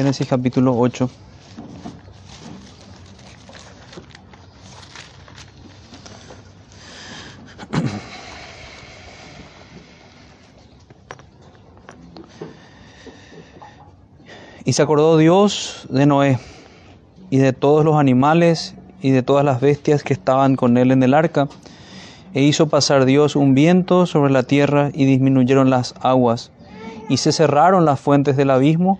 Génesis capítulo 8. Y se acordó Dios de Noé y de todos los animales y de todas las bestias que estaban con él en el arca, e hizo pasar Dios un viento sobre la tierra y disminuyeron las aguas, y se cerraron las fuentes del abismo,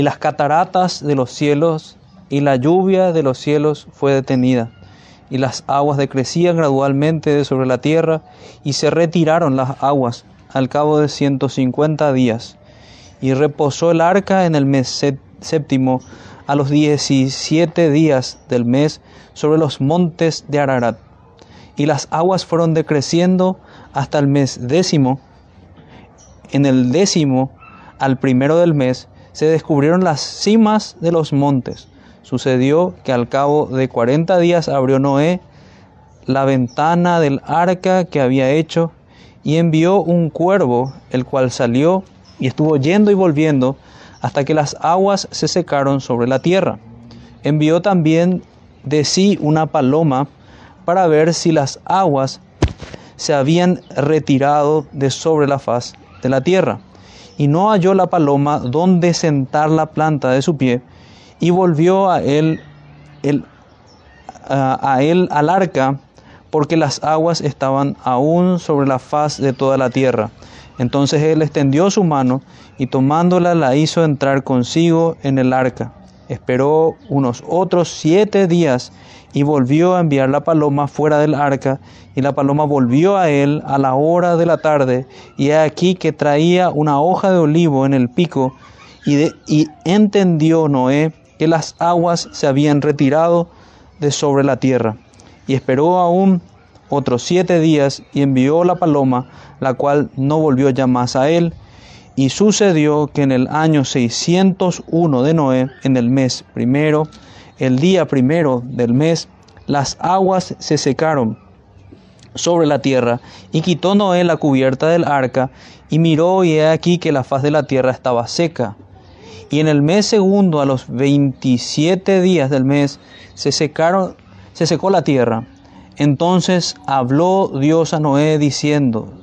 y las cataratas de los cielos, y la lluvia de los cielos fue detenida, y las aguas decrecían gradualmente de sobre la tierra, y se retiraron las aguas al cabo de ciento cincuenta días y reposó el arca en el mes séptimo a los diecisiete días del mes sobre los montes de Ararat. Y las aguas fueron decreciendo hasta el mes décimo. En el décimo, al primero del mes, se descubrieron las cimas de los montes. Sucedió que al cabo de cuarenta días abrió Noé la ventana del arca que había hecho y envió un cuervo, el cual salió y estuvo yendo y volviendo hasta que las aguas se secaron sobre la tierra. Envió también de sí una paloma para ver si las aguas se habían retirado de sobre la faz de la tierra. Y no halló la paloma donde sentar la planta de su pie, y volvió a él, a, a él al arca, porque las aguas estaban aún sobre la faz de toda la tierra. Entonces él extendió su mano y tomándola la hizo entrar consigo en el arca. Esperó unos otros siete días y volvió a enviar la paloma fuera del arca, y la paloma volvió a él a la hora de la tarde, y he aquí que traía una hoja de olivo en el pico, y, y entendió Noé que las aguas se habían retirado de sobre la tierra, y esperó aún otros siete días y envió la paloma, la cual no volvió ya más a él. Y sucedió que en el año 601 de Noé, en el mes primero, el día primero del mes, las aguas se secaron sobre la tierra, y quitó Noé la cubierta del arca, y miró y he aquí que la faz de la tierra estaba seca. Y en el mes segundo, a los veintisiete días del mes, se secaron, se secó la tierra, entonces habló Dios a Noé diciendo,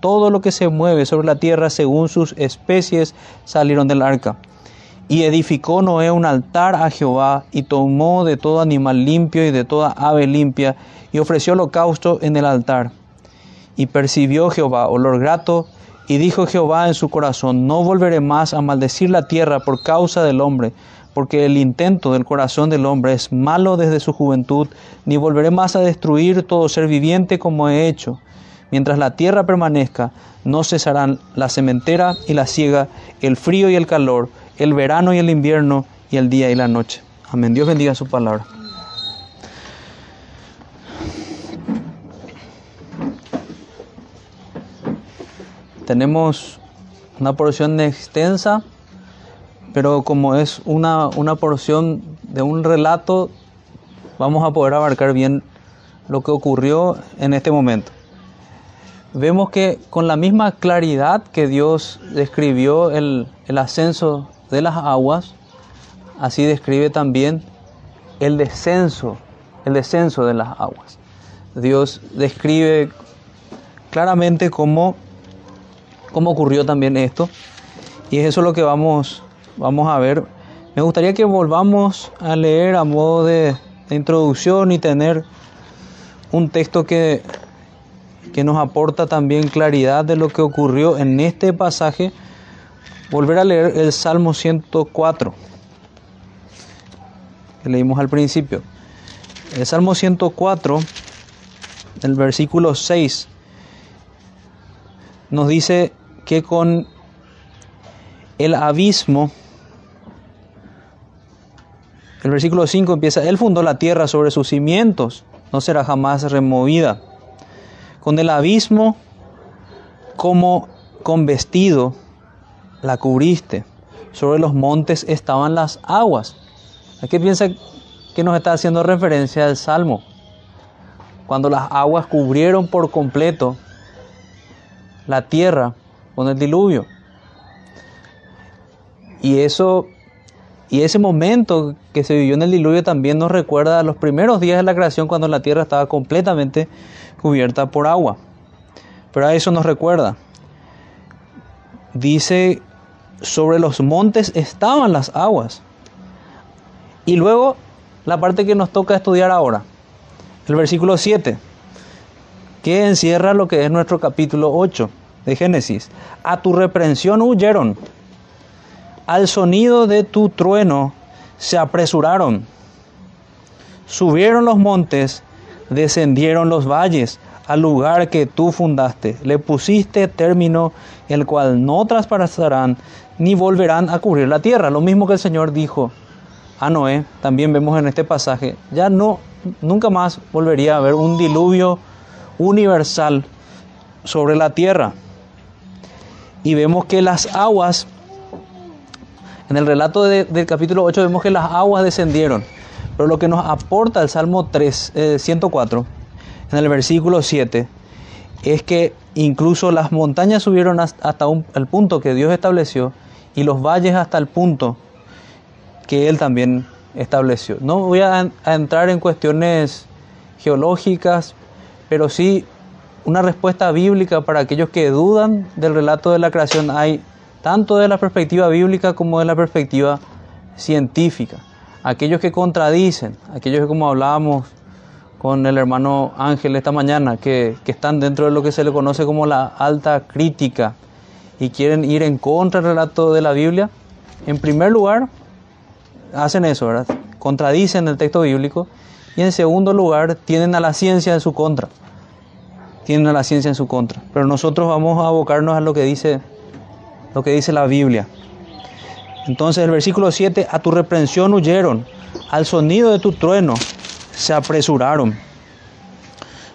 todo lo que se mueve sobre la tierra según sus especies salieron del arca. Y edificó Noé un altar a Jehová y tomó de todo animal limpio y de toda ave limpia y ofreció holocausto en el altar. Y percibió Jehová olor grato y dijo Jehová en su corazón, no volveré más a maldecir la tierra por causa del hombre, porque el intento del corazón del hombre es malo desde su juventud, ni volveré más a destruir todo ser viviente como he hecho. Mientras la tierra permanezca, no cesarán la sementera y la siega, el frío y el calor, el verano y el invierno, y el día y la noche. Amén. Dios bendiga su palabra. Tenemos una porción extensa pero como es una, porción de un relato, vamos a poder abarcar bien lo que ocurrió en este momento. Vemos que con la misma claridad que Dios describió el, el ascenso de las aguas, así describe también el descenso, el descenso de las aguas. Dios describe claramente cómo, cómo ocurrió también esto. Y es eso lo que vamos vamos a ver. Me gustaría que volvamos a leer a modo de, introducción y tener un texto que, que nos aporta también claridad de lo que ocurrió en este pasaje. Volver a leer el Salmo 104, que leímos al principio. El Salmo 104, el versículo 6, nos dice que con el abismo El versículo 5 empieza, Él fundó la tierra sobre sus cimientos, no será jamás removida. Con el abismo como con vestido la cubriste. Sobre los montes estaban las aguas. ¿A qué piensa que nos está haciendo referencia el Salmo? Cuando las aguas cubrieron por completo la tierra con el diluvio. Y eso y ese momento que se vivió en el diluvio también nos recuerda a los primeros días de la creación cuando la tierra estaba completamente cubierta por agua. Pero a eso nos recuerda. Dice, sobre los montes estaban las aguas. Y luego la parte que nos toca estudiar ahora, el versículo 7, que encierra lo que es nuestro capítulo 8 de Génesis. A tu reprensión huyeron al sonido de tu trueno se apresuraron. Subieron los montes, descendieron los valles, al lugar que tú fundaste. Le pusiste término, el cual no traspasarán ni volverán a cubrir la tierra. Lo mismo que el Señor dijo a Noé, también vemos en este pasaje. Ya no, nunca más volvería a haber un diluvio universal sobre la tierra. Y vemos que las aguas en el relato del capítulo 8 vemos que las aguas descendieron, pero lo que nos aporta el Salmo 3, 104, eh, en el versículo 7, es que incluso las montañas subieron hasta el punto que Dios estableció y los valles hasta el punto que Él también estableció. No voy a, a entrar en cuestiones geológicas, pero sí una respuesta bíblica para aquellos que dudan del relato de la creación. Hay tanto de la perspectiva bíblica como de la perspectiva científica. Aquellos que contradicen, aquellos que como hablábamos con el hermano Ángel esta mañana, que, están dentro de lo que se le conoce como la alta crítica y quieren ir en contra del relato de la Biblia, en primer lugar, hacen eso, ¿verdad? Contradicen el texto bíblico y en segundo lugar, tienen a la ciencia en su contra. Tienen a la ciencia en su contra. Pero nosotros vamos a abocarnos a lo que dice lo que dice la Biblia. Entonces el versículo 7, a tu reprensión huyeron, al sonido de tu trueno se apresuraron.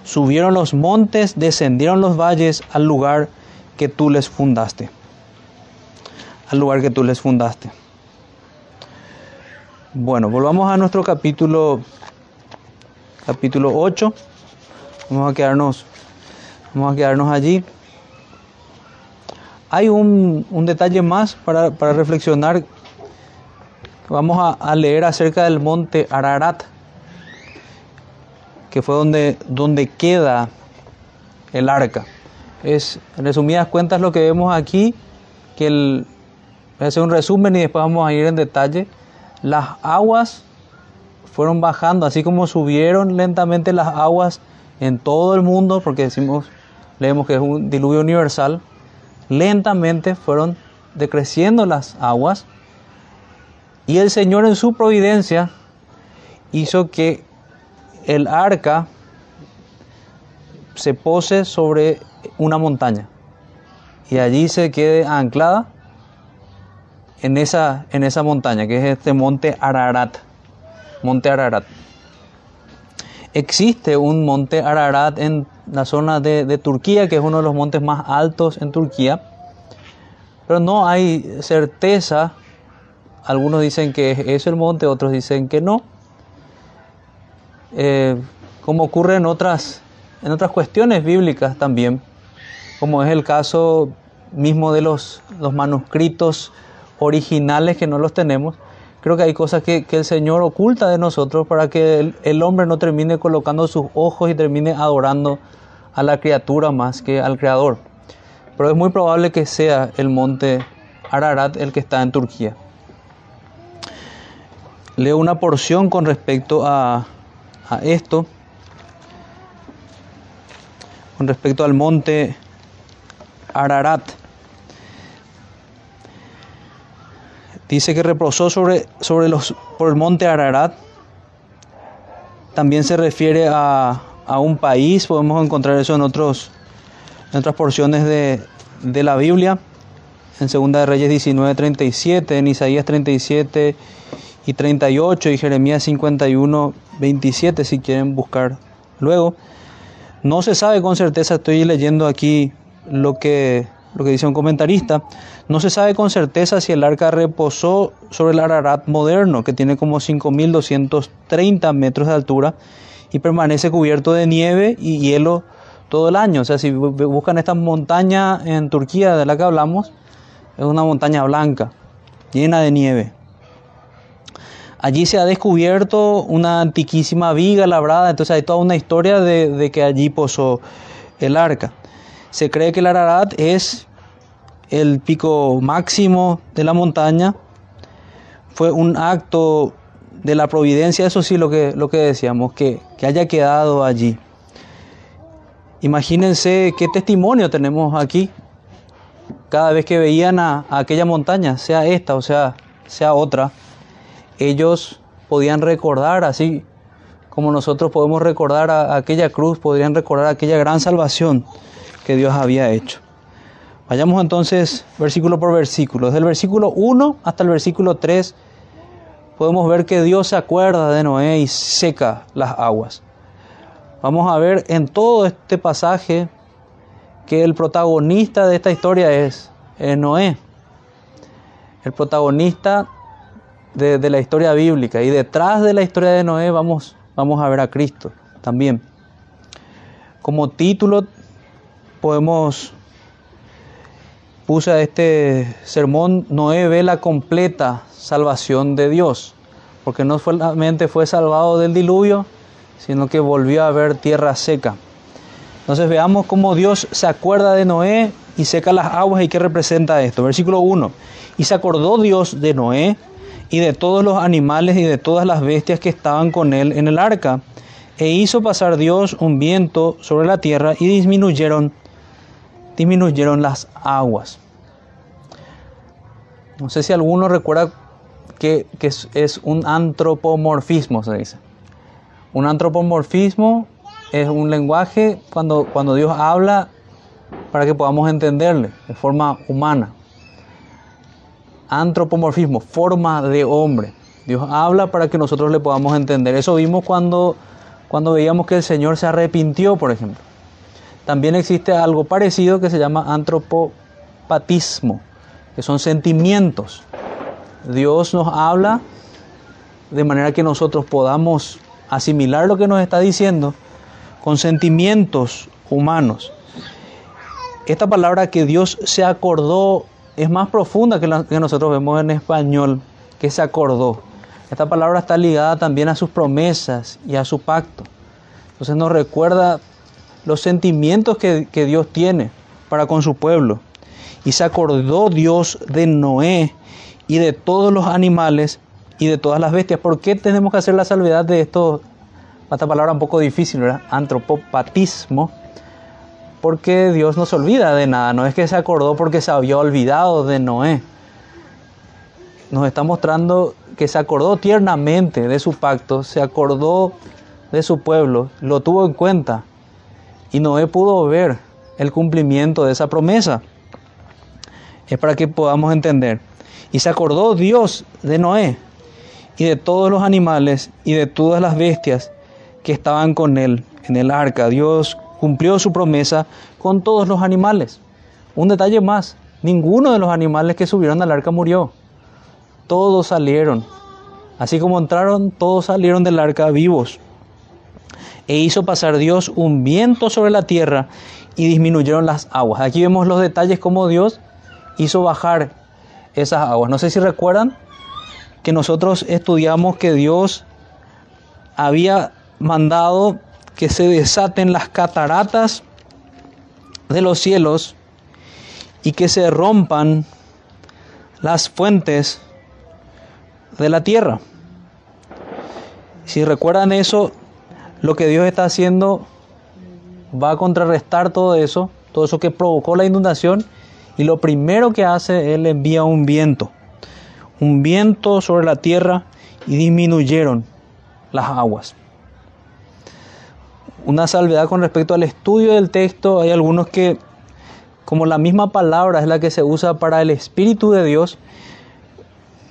Subieron los montes, descendieron los valles al lugar que tú les fundaste. Al lugar que tú les fundaste. Bueno, volvamos a nuestro capítulo capítulo 8. Vamos a quedarnos vamos a quedarnos allí. Hay un, detalle más para, reflexionar. Vamos a, leer acerca del monte Ararat, que fue donde, donde queda el arca. Es, en resumidas cuentas, lo que vemos aquí, que el, voy a hacer un resumen y después vamos a ir en detalle. Las aguas fueron bajando, así como subieron lentamente las aguas en todo el mundo, porque decimos, leemos que es un diluvio universal, lentamente fueron decreciendo las aguas y el Señor en su providencia hizo que el arca se pose sobre una montaña y allí se quede anclada en esa, en esa montaña, que es este monte Ararat. Monte Ararat. Existe un monte Ararat en la zona de, Turquía, que es uno de los montes más altos en Turquía, pero no hay certeza. Algunos dicen que es el monte, otros dicen que no. Eh, como ocurre en otras, en otras cuestiones bíblicas también, como es el caso mismo de los, los manuscritos originales que no los tenemos, creo que hay cosas que, el Señor oculta de nosotros para que el, hombre no termine colocando sus ojos y termine adorando a la criatura más que al Creador. Pero es muy probable que sea el monte Ararat el que está en Turquía. Leo una porción con respecto a, esto, con respecto al monte Ararat. Dice que reposó sobre, sobre los, por el monte Ararat. También se refiere a, un país, podemos encontrar eso en, otros, en otras porciones de, de la Biblia. En 2 de Reyes 19:37, en Isaías 37 y 38 y Jeremías 51, 27 si quieren buscar luego. No se sabe con certeza, estoy leyendo aquí lo que, lo que dice un comentarista, no se sabe con certeza si el arca reposó sobre el Ararat moderno, que tiene como 5.230 metros de altura y permanece cubierto de nieve y hielo todo el año. O sea, si buscan esta montaña en Turquía de la que hablamos, es una montaña blanca, llena de nieve. Allí se ha descubierto una antiquísima viga labrada, entonces hay toda una historia de, que allí posó el arca. Se cree que el Ararat es el pico máximo de la montaña. Fue un acto de la providencia, eso sí lo que, lo que decíamos, que, haya quedado allí. Imagínense qué testimonio tenemos aquí cada vez que veían a, a, aquella montaña, sea esta o sea, sea otra, ellos podían recordar, así como nosotros podemos recordar a, aquella cruz, podrían recordar aquella gran salvación que Dios había hecho. Vayamos entonces versículo por versículo. Desde el versículo 1 hasta el versículo 3 podemos ver que Dios se acuerda de Noé y seca las aguas. Vamos a ver en todo este pasaje que el protagonista de esta historia es, Noé. El protagonista de, la historia bíblica. Y detrás de la historia de Noé vamos, vamos a ver a Cristo también. Como título podemos puse este sermón Noé ve la completa salvación de Dios, porque no solamente fue salvado del diluvio, sino que volvió a ver tierra seca. Entonces veamos cómo Dios se acuerda de Noé y seca las aguas y qué representa esto. Versículo 1. Y se acordó Dios de Noé y de todos los animales y de todas las bestias que estaban con él en el arca. E hizo pasar Dios un viento sobre la tierra y disminuyeron, disminuyeron las aguas. No sé si alguno recuerda que, es, un antropomorfismo, se dice. Un antropomorfismo es un lenguaje cuando, cuando Dios habla para que podamos entenderle de forma humana antropomorfismo, forma de hombre. Dios habla para que nosotros le podamos entender. Eso vimos cuando, cuando veíamos que el Señor se arrepintió, por ejemplo. También existe algo parecido que se llama antropopatismo, que son sentimientos. Dios nos habla de manera que nosotros podamos asimilar lo que nos está diciendo con sentimientos humanos. Esta palabra que Dios se acordó es más profunda que la que nosotros vemos en español, que se acordó. Esta palabra está ligada también a sus promesas y a su pacto. Entonces nos recuerda los sentimientos que, que Dios tiene para con su pueblo. Y se acordó Dios de Noé y de todos los animales y de todas las bestias. ¿Por qué tenemos que hacer la salvedad de esto? Esta palabra un poco difícil, ¿verdad? Antropopatismo porque Dios no se olvida de nada, no es que se acordó porque se había olvidado de Noé. Nos está mostrando que se acordó tiernamente de su pacto, se acordó de su pueblo, lo tuvo en cuenta y Noé pudo ver el cumplimiento de esa promesa. Es para que podamos entender. Y se acordó Dios de Noé y de todos los animales y de todas las bestias que estaban con él en el arca. Dios cumplió su promesa con todos los animales. Un detalle más, ninguno de los animales que subieron al arca murió. Todos salieron. Así como entraron, todos salieron del arca vivos. E hizo pasar Dios un viento sobre la tierra y disminuyeron las aguas. Aquí vemos los detalles como Dios hizo bajar esas aguas. No sé si recuerdan que nosotros estudiamos que Dios había mandado que se desaten las cataratas de los cielos y que se rompan las fuentes de la tierra. Si recuerdan eso, lo que Dios está haciendo va a contrarrestar todo eso, todo eso que provocó la inundación, y lo primero que hace, Él envía un viento, un viento sobre la tierra y disminuyeron las aguas una salvedad con respecto al estudio del texto. Hay algunos que, como la misma palabra es la que se usa para el Espíritu de Dios,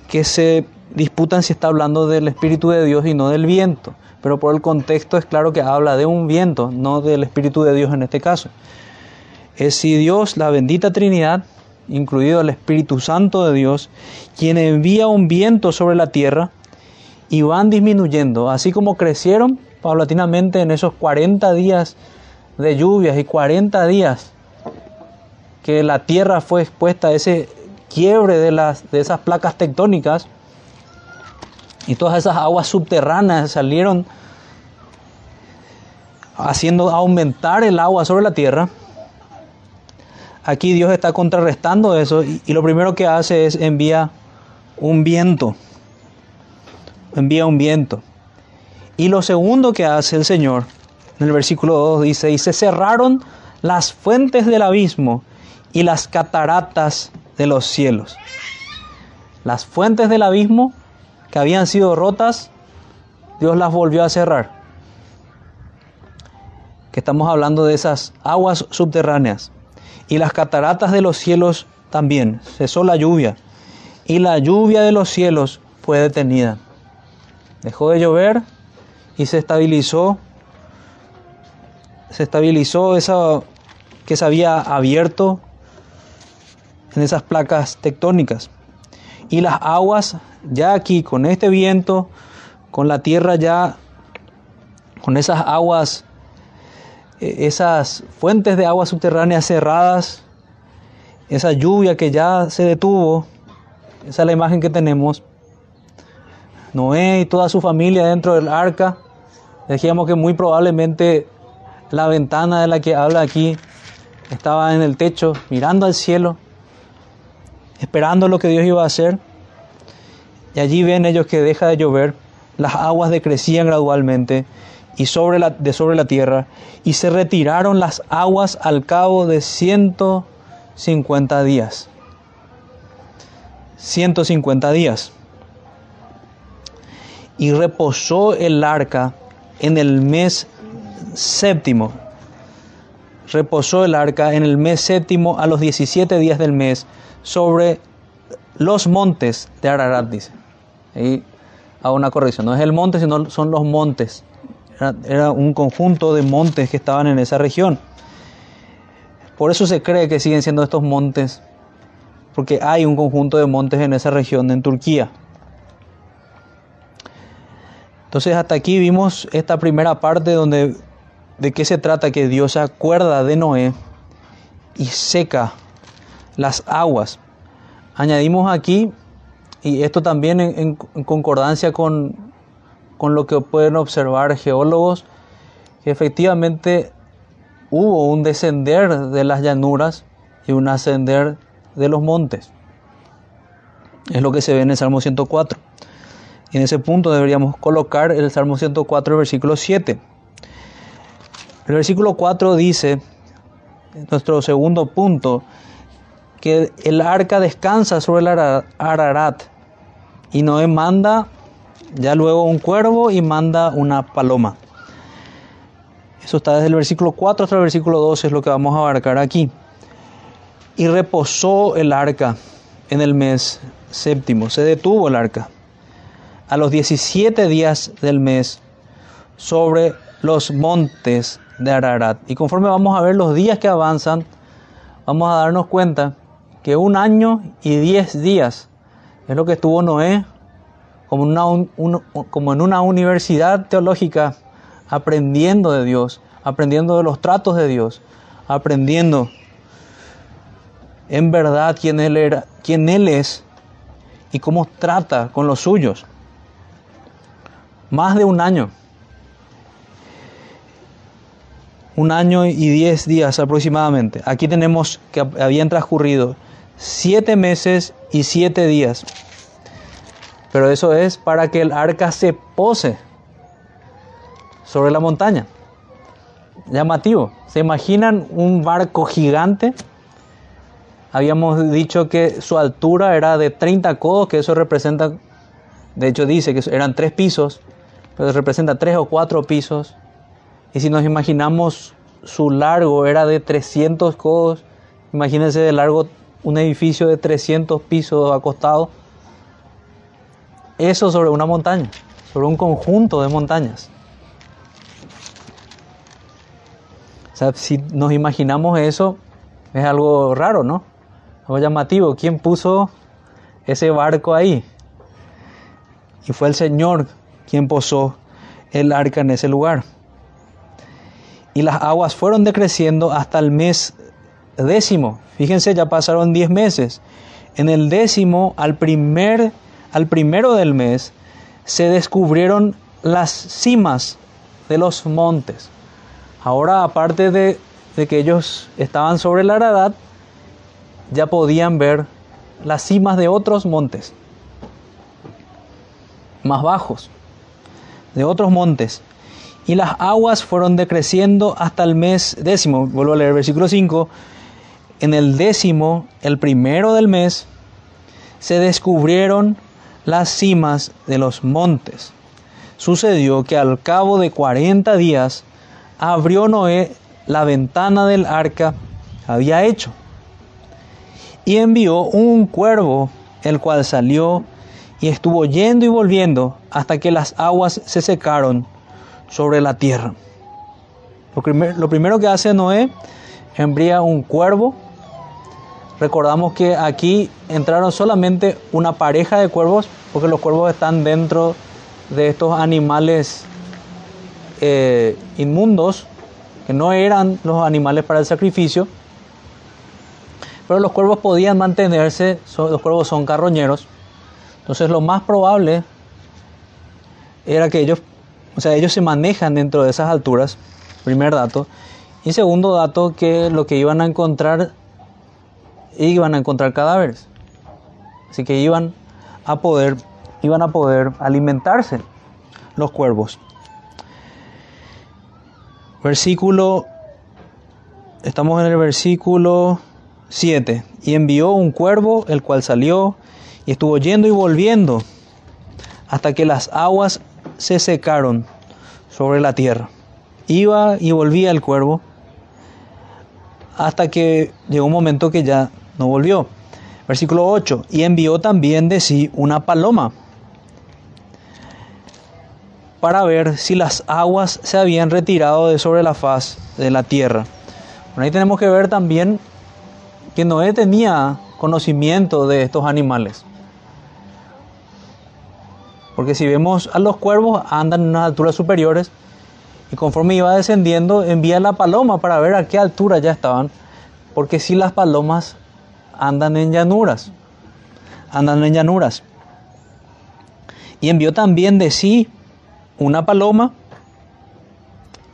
que se disputan si está hablando del Espíritu de Dios y no del viento, pero por el contexto es claro que habla de un viento, no del Espíritu de Dios en este caso. Es si Dios, la bendita Trinidad, incluido el Espíritu Santo de Dios, quien envía un viento sobre la tierra y van disminuyendo, así como crecieron paulatinamente en esos 40 días de lluvias y 40 días que la tierra fue expuesta a ese quiebre de, las, de esas placas tectónicas y todas esas aguas subterráneas salieron haciendo aumentar el agua sobre la tierra. Aquí Dios está contrarrestando eso y, lo primero que hace es envía un viento. Envía un viento. Y lo segundo que hace el Señor, en el versículo 2 dice, y se cerraron las fuentes del abismo y las cataratas de los cielos. Las fuentes del abismo que habían sido rotas, Dios las volvió a cerrar. Que estamos hablando de esas aguas subterráneas. Y las cataratas de los cielos también. Cesó la lluvia. Y la lluvia de los cielos fue detenida. Dejó de llover y se estabilizó. Se estabilizó esa que se había abierto en esas placas tectónicas. Y las aguas ya aquí con este viento, con la tierra ya, con esas aguas, e, esas fuentes de agua subterráneas cerradas, esa lluvia que ya se detuvo, esa es la imagen que tenemos. Noé y toda su familia dentro del arca, decíamos que muy probablemente la ventana de la que habla aquí estaba en el techo, mirando al cielo esperando lo que Dios iba a hacer. Y allí ven ellos que deja de llover, las aguas decrecían gradualmente y sobre la, de sobre la tierra, y se retiraron las aguas al cabo de 150 días. 150 días. Y reposó el arca en el mes séptimo. Reposó el arca en el mes séptimo a los 17 días del mes sobre los montes de Ararat, dice. Ahí hago una corrección, no es el monte, sino son los montes. Era, un conjunto de montes que estaban en esa región. Por eso se cree que siguen siendo estos montes, porque hay un conjunto de montes en esa región, en Turquía. Entonces hasta aquí vimos esta primera parte donde de qué se trata, que Dios se acuerda de Noé y seca las aguas. Añadimos aquí, y esto también en, concordancia con, con lo que pueden observar geólogos, que efectivamente hubo un descender de las llanuras y un ascender de los montes. Es lo que se ve en el Salmo 104. Y en ese punto deberíamos colocar el Salmo 104, versículo 7. El versículo 4 dice, nuestro segundo punto, que el arca descansa sobre el Ararat y Noé manda ya luego un cuervo y manda una paloma. Eso está desde el versículo 4 hasta el versículo 12, es lo que vamos a abarcar aquí. Y reposó el arca en el mes séptimo, se detuvo el arca a los 17 días del mes sobre los montes de Ararat. Y conforme vamos a ver los días que avanzan, vamos a darnos cuenta que un año y diez días es lo que estuvo Noé como, como en una universidad teológica aprendiendo de Dios, aprendiendo de los tratos de Dios, aprendiendo en verdad quién Él, era, quién él es y cómo trata con los suyos. Más de un año. Un año y diez días aproximadamente. Aquí tenemos que habían transcurrido siete meses y siete días. Pero eso es para que el arca se pose sobre la montaña. Llamativo. ¿Se imaginan un barco gigante? Habíamos dicho que su altura era de 30 codos, que eso representa, de hecho dice que eran tres pisos, pero representa tres o cuatro pisos. Y si nos imaginamos su largo era de 300 codos, imagínense de largo un edificio de 300 pisos acostados. eso sobre una montaña, sobre un conjunto de montañas. O sea, si nos imaginamos eso, es algo raro, ¿no? Algo llamativo. ¿Quién puso ese barco ahí? Y fue el Señor quien posó el arca en ese lugar. Y las aguas fueron decreciendo hasta el mes décimo. Fíjense, ya pasaron diez meses. En el décimo, al, primer, al primero del mes, se descubrieron las cimas de los montes. Ahora, aparte de, que ellos estaban sobre la Aradat, ya podían ver las cimas de otros montes, más bajos, de otros montes. Y las aguas fueron decreciendo hasta el mes décimo. Vuelvo a leer versículo 5. En el décimo, el primero del mes, se descubrieron las cimas de los montes. Sucedió que al cabo de 40 días, abrió Noé la ventana del arca había hecho y envió un cuervo, el cual salió y estuvo yendo y volviendo hasta que las aguas se secaron sobre la tierra. Lo, primero que hace Noé, envía un cuervo. Recordamos que aquí entraron solamente una pareja de cuervos, porque los cuervos están dentro de estos animales eh, inmundos, que no eran los animales para el sacrificio, pero los cuervos podían mantenerse, los cuervos son carroñeros, entonces lo más probable era que ellos, o sea, ellos se manejan dentro de esas alturas, primer dato, y segundo dato que lo que iban a encontrar, iban a encontrar cadáveres, así que iban a poder, iban a poder alimentarse los cuervos. Versículo, estamos en el versículo 7. Y envió un cuervo, el cual salió y estuvo yendo y volviendo hasta que las aguas se secaron sobre la tierra. Iba y volvía el cuervo hasta que llegó un momento que ya no volvió. Versículo 8. Y envió también de sí una paloma para ver si las aguas se habían retirado de sobre la faz de la tierra. ahí tenemos que ver también que Noé tenía conocimiento de estos animales. Porque si vemos a los cuervos andan en unas alturas superiores y conforme iba descendiendo envía la paloma para ver a qué altura ya estaban. Porque si las palomas andan en llanuras, andan en llanuras. Y envió también de sí una paloma.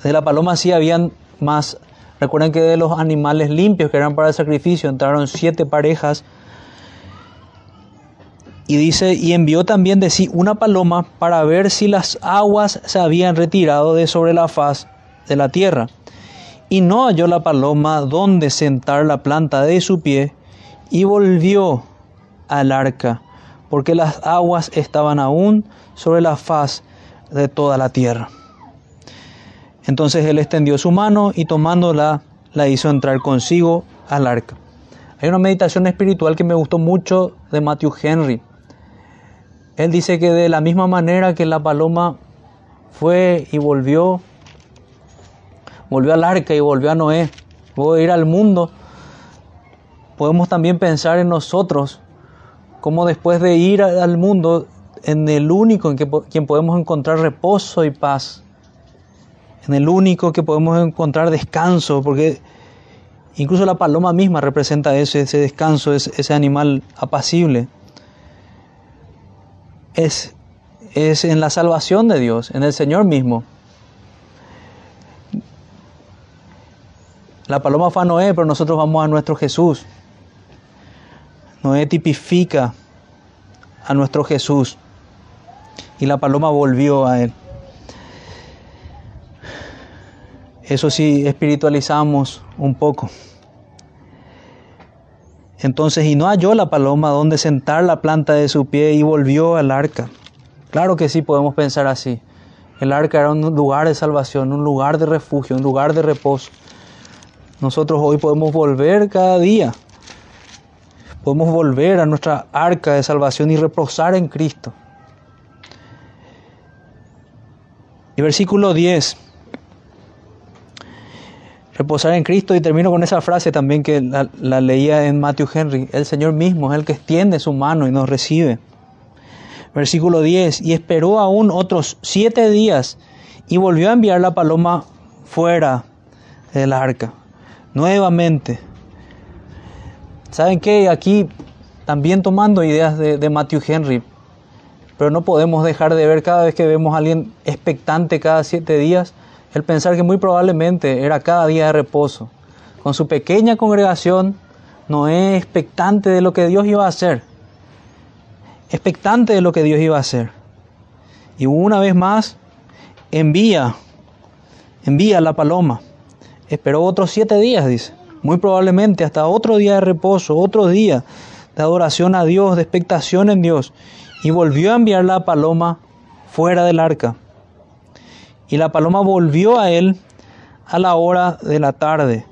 De la paloma sí habían más. Recuerden que de los animales limpios que eran para el sacrificio entraron siete parejas. Y dice, y envió también de sí una paloma para ver si las aguas se habían retirado de sobre la faz de la tierra. Y no halló la paloma donde sentar la planta de su pie, y volvió al arca, porque las aguas estaban aún sobre la faz de toda la tierra. Entonces él extendió su mano y tomándola la hizo entrar consigo al arca. Hay una meditación espiritual que me gustó mucho de Matthew Henry. Él dice que de la misma manera que la paloma fue y volvió, volvió al arca y volvió a Noé, pudo ir al mundo, podemos también pensar en nosotros, como después de ir al mundo en el único en que, quien podemos encontrar reposo y paz, en el único que podemos encontrar descanso, porque incluso la paloma misma representa ese, ese descanso, ese, ese animal apacible. Es, es en la salvación de Dios, en el Señor mismo. La paloma fue a Noé, pero nosotros vamos a nuestro Jesús. Noé tipifica a nuestro Jesús y la paloma volvió a él. Eso sí, espiritualizamos un poco. Entonces, y no halló la paloma donde sentar la planta de su pie y volvió al arca. Claro que sí podemos pensar así. El arca era un lugar de salvación, un lugar de refugio, un lugar de reposo. Nosotros hoy podemos volver cada día. Podemos volver a nuestra arca de salvación y reposar en Cristo. Y versículo 10. Reposar en Cristo y termino con esa frase también que la, la leía en Matthew Henry. El Señor mismo es el que extiende su mano y nos recibe. Versículo 10. Y esperó aún otros siete días y volvió a enviar la paloma fuera del arca. Nuevamente ¿Saben qué? Aquí también tomando ideas de, Matthew Henry. Pero no podemos dejar de ver cada vez que vemos a alguien expectante cada siete días, el pensar que muy probablemente era cada día de reposo. Con su pequeña congregación, Noé expectante de lo que Dios iba a hacer. Expectante de lo que Dios iba a hacer. Y una vez más, envía, envía la paloma. Esperó otros siete días, dice. Muy probablemente hasta otro día de reposo, otro día de adoración a Dios, de expectación en Dios. Y volvió a enviar la paloma fuera del arca. Y la paloma volvió a él a la hora de la tarde.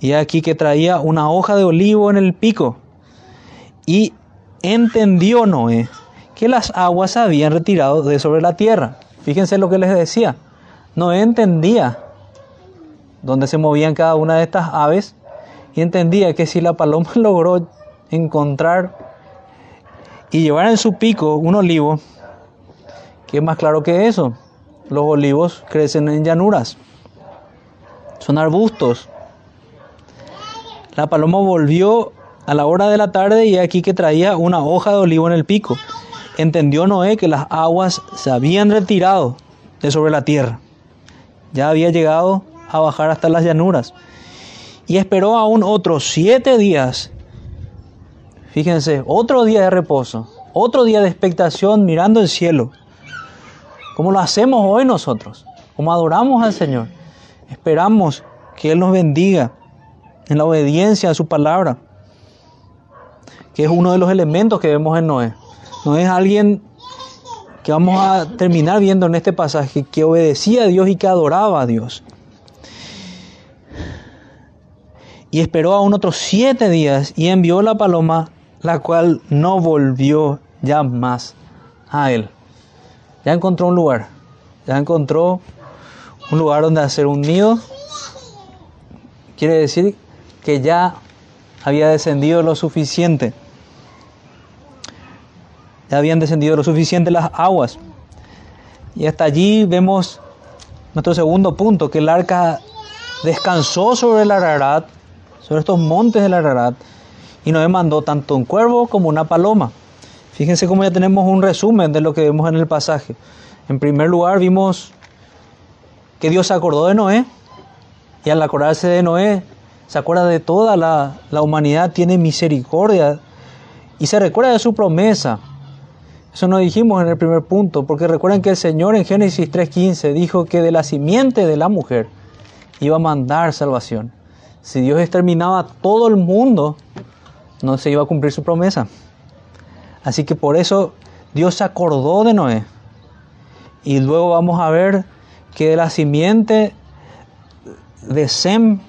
Y aquí que traía una hoja de olivo en el pico. Y entendió Noé que las aguas se habían retirado de sobre la tierra. Fíjense lo que les decía. Noé entendía dónde se movían cada una de estas aves y entendía que si la paloma logró encontrar y llevar en su pico un olivo, ¿qué es más claro que eso? Los olivos crecen en llanuras, son arbustos. La paloma volvió a la hora de la tarde y aquí que traía una hoja de olivo en el pico. Entendió Noé que las aguas se habían retirado de sobre la tierra. Ya había llegado a bajar hasta las llanuras. Y esperó aún otros siete días. Fíjense, otro día de reposo, otro día de expectación mirando el cielo. Como lo hacemos hoy nosotros, como adoramos al Señor. Esperamos que Él nos bendiga en la obediencia a su palabra, que es uno de los elementos que vemos en Noé. No es alguien que vamos a terminar viendo en este pasaje, que obedecía a Dios y que adoraba a Dios. Y esperó aún otros siete días y envió la paloma, la cual no volvió ya más a él. Ya encontró un lugar, ya encontró un lugar donde hacer un nido. Quiere decir que ya había descendido lo suficiente. Ya habían descendido lo suficiente las aguas. Y hasta allí vemos nuestro segundo punto, que el arca descansó sobre el Ararat, sobre estos montes del Ararat, y nos mandó tanto un cuervo como una paloma. Fíjense cómo ya tenemos un resumen de lo que vemos en el pasaje. En primer lugar vimos que Dios se acordó de Noé, y al acordarse de Noé, se acuerda de toda la, la humanidad, tiene misericordia, y se recuerda de su promesa. Eso no dijimos en el primer punto, porque recuerden que el Señor en Génesis 3.15 dijo que de la simiente de la mujer iba a mandar salvación. Si Dios exterminaba a todo el mundo, no se iba a cumplir su promesa. Así que por eso Dios se acordó de Noé. Y luego vamos a ver que de la simiente de Sem,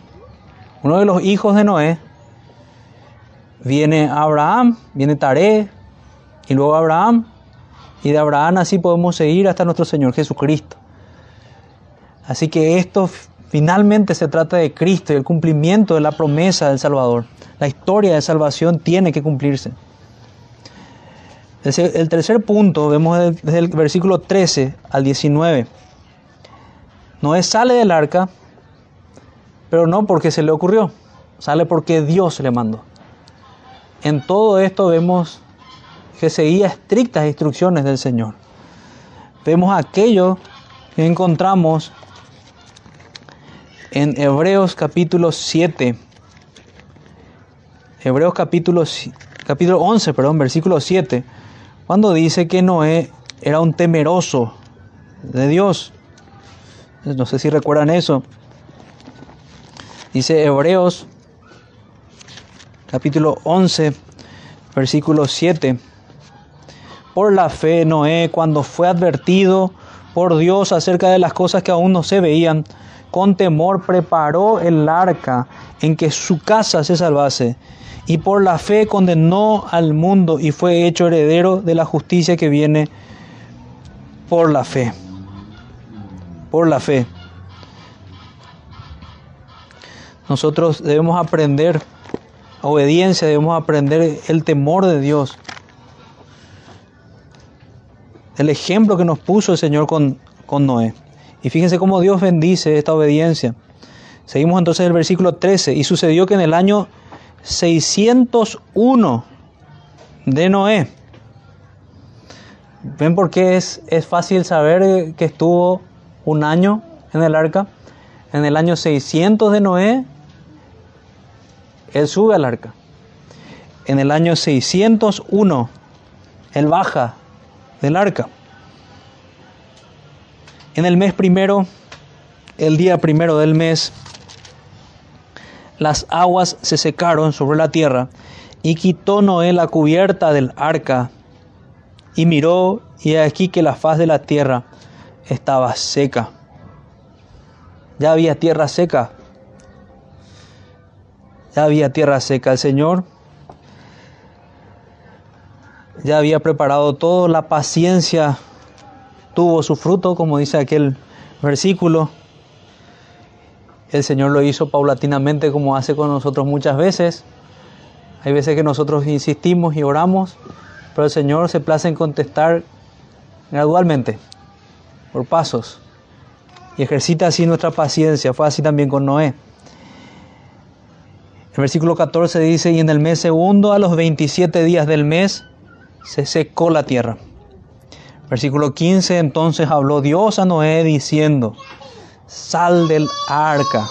uno de los hijos de Noé, viene Abraham, viene Taré, y luego Abraham, y de Abraham así podemos seguir hasta nuestro Señor Jesucristo. Así que esto finalmente se trata de Cristo y el cumplimiento de la promesa del Salvador. La historia de salvación tiene que cumplirse. El tercer punto, vemos desde el versículo 13 al 19. Noé sale del arca, pero no porque se le ocurrió, sale porque Dios le mandó. En todo esto vemos que seguía estrictas instrucciones del Señor. Vemos aquello que encontramos en Hebreos capítulo 7. Hebreos capítulo, capítulo 11, perdón, versículo 7, cuando dice que Noé era un temeroso de Dios. No sé si recuerdan eso. Dice Hebreos capítulo 11, versículo 7. Por la fe, Noé, cuando fue advertido por Dios acerca de las cosas que aún no se veían, con temor preparó el arca en que su casa se salvase, y por la fe condenó al mundo y fue hecho heredero de la justicia que viene por la fe. por la fe. Nosotros debemos aprender obediencia, debemos aprender el temor de Dios. El ejemplo que nos puso el Señor con, con Noé. Y fíjense cómo Dios bendice esta obediencia. Seguimos entonces el versículo 13. Y sucedió que en el año 601 de Noé. ¿Ven por qué es, es fácil saber que estuvo un año en el arca? En el año 600 de Noé, él sube al arca. En el año 601, él baja del arca. En el mes primero, el día primero del mes, las aguas se secaron sobre la tierra y quitó Noé la cubierta del arca y miró y aquí que la faz de la tierra estaba seca. Ya había tierra seca. Ya había tierra seca. El Señor ya había preparado todo. La paciencia tuvo su fruto, como dice aquel versículo. El Señor lo hizo paulatinamente como hace con nosotros muchas veces. Hay veces que nosotros insistimos y oramos, pero el Señor se place en contestar gradualmente, por pasos, y ejercita así nuestra paciencia. Fue así también con Noé. El versículo 14 dice, y en el mes segundo, a los 27 días del mes, se secó la tierra. Versículo 15, entonces habló Dios a Noé diciendo, sal del arca.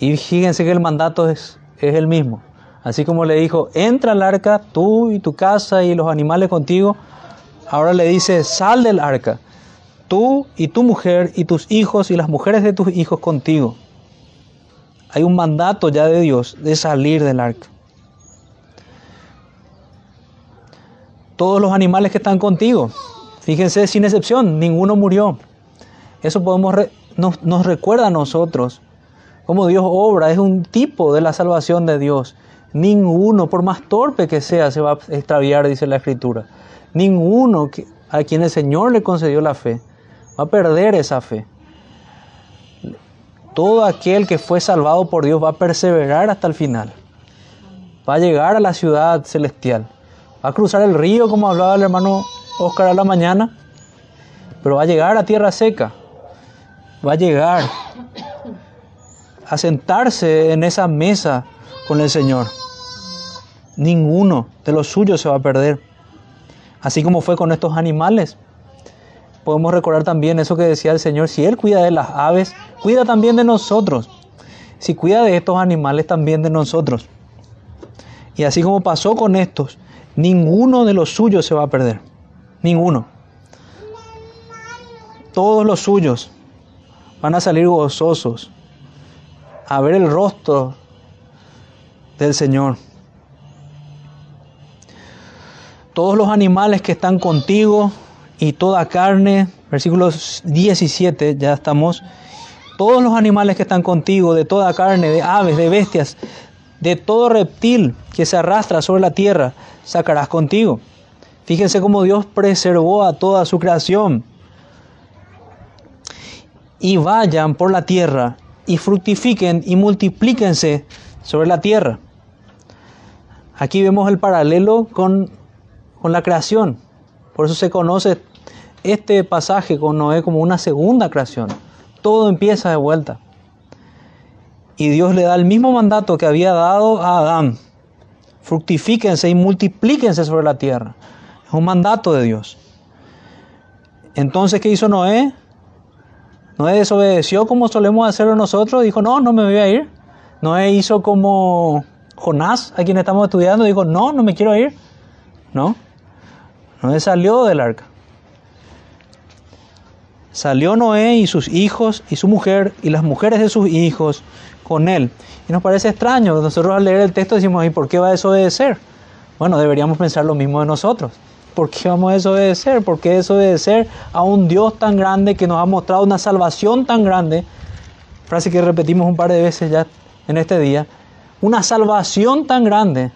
Y fíjense que el mandato es, es el mismo. Así como le dijo, entra al arca, tú y tu casa y los animales contigo. Ahora le dice, sal del arca, tú y tu mujer y tus hijos y las mujeres de tus hijos contigo. Hay un mandato ya de Dios de salir del arca. Todos los animales que están contigo, fíjense sin excepción, ninguno murió. Eso podemos nos, nos recuerda a nosotros cómo Dios obra, es un tipo de la salvación de Dios. Ninguno, por más torpe que sea, se va a extraviar, dice la Escritura. Ninguno a quien el Señor le concedió la fe va a perder esa fe. Todo aquel que fue salvado por Dios va a perseverar hasta el final. Va a llegar a la ciudad celestial. Va a cruzar el río, como hablaba el hermano Oscar a la mañana, pero va a llegar a tierra seca va a llegar a sentarse en esa mesa con el Señor. Ninguno de los suyos se va a perder. Así como fue con estos animales. Podemos recordar también eso que decía el Señor, si Él cuida de las aves, cuida también de nosotros. Si cuida de estos animales, también de nosotros. Y así como pasó con estos, ninguno de los suyos se va a perder. Ninguno. Todos los suyos van a salir gozosos a ver el rostro del Señor. Todos los animales que están contigo y toda carne, versículo 17, ya estamos, todos los animales que están contigo, de toda carne, de aves, de bestias, de todo reptil que se arrastra sobre la tierra, sacarás contigo. Fíjense cómo Dios preservó a toda su creación y vayan por la tierra y fructifiquen y multiplíquense sobre la tierra. Aquí vemos el paralelo con, con la creación. Por eso se conoce este pasaje con Noé como una segunda creación. Todo empieza de vuelta. Y Dios le da el mismo mandato que había dado a Adán. Fructifíquense y multiplíquense sobre la tierra. Es un mandato de Dios. Entonces, ¿qué hizo Noé? Noé desobedeció como solemos hacerlo nosotros, dijo, no, no me voy a ir. Noé hizo como Jonás, a quien estamos estudiando, dijo, no, no me quiero ir. No, Noé salió del arca. Salió Noé y sus hijos y su mujer y las mujeres de sus hijos con él. Y nos parece extraño, nosotros al leer el texto decimos, ¿y por qué va a desobedecer? Bueno, deberíamos pensar lo mismo de nosotros. ¿Por qué vamos a desobedecer? ¿Por qué desobedecer a un Dios tan grande que nos ha mostrado una salvación tan grande? Frase que repetimos un par de veces ya en este día. Una salvación tan grande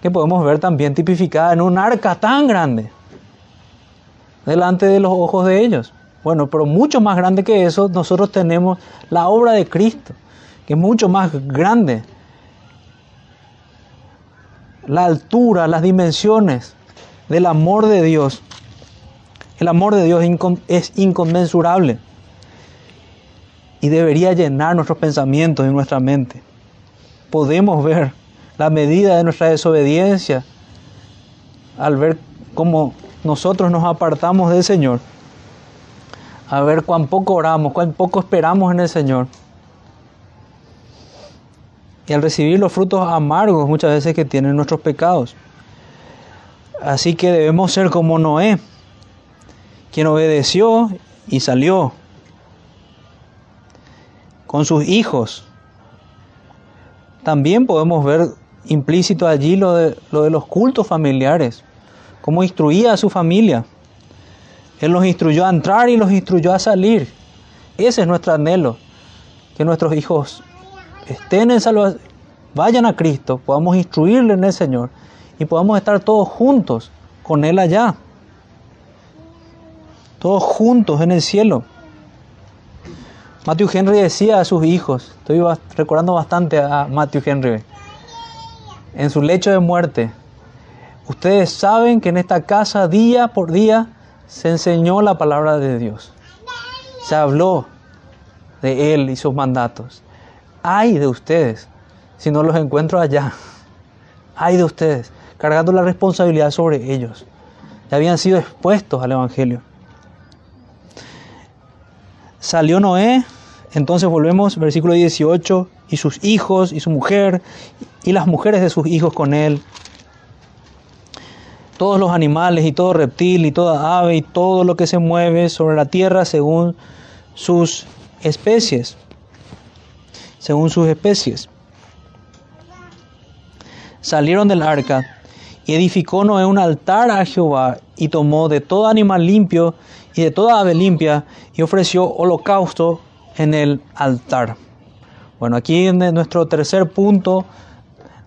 que podemos ver también tipificada en un arca tan grande delante de los ojos de ellos. Bueno, pero mucho más grande que eso, nosotros tenemos la obra de Cristo, que es mucho más grande. La altura, las dimensiones del amor de Dios. El amor de Dios es inconmensurable y debería llenar nuestros pensamientos y nuestra mente. Podemos ver la medida de nuestra desobediencia al ver cómo nosotros nos apartamos del Señor, a ver cuán poco oramos, cuán poco esperamos en el Señor. Y al recibir los frutos amargos muchas veces que tienen nuestros pecados. Así que debemos ser como Noé, quien obedeció y salió con sus hijos. También podemos ver implícito allí lo de, lo de los cultos familiares, cómo instruía a su familia. Él los instruyó a entrar y los instruyó a salir. Ese es nuestro anhelo, que nuestros hijos estén en salvación, vayan a Cristo, podamos instruirle en el Señor y podamos estar todos juntos con Él allá. Todos juntos en el cielo. Matthew Henry decía a sus hijos, estoy recordando bastante a Matthew Henry, en su lecho de muerte, ustedes saben que en esta casa día por día se enseñó la palabra de Dios, se habló de Él y sus mandatos. Ay de ustedes si no los encuentro allá. Ay de ustedes, cargando la responsabilidad sobre ellos. Ya habían sido expuestos al Evangelio. Salió Noé, entonces volvemos, versículo 18, y sus hijos y su mujer y las mujeres de sus hijos con él. Todos los animales y todo reptil y toda ave y todo lo que se mueve sobre la tierra según sus especies. Según sus especies. Salieron del arca y edificó Noé un altar a Jehová y tomó de todo animal limpio y de toda ave limpia y ofreció holocausto en el altar. Bueno, aquí en nuestro tercer punto,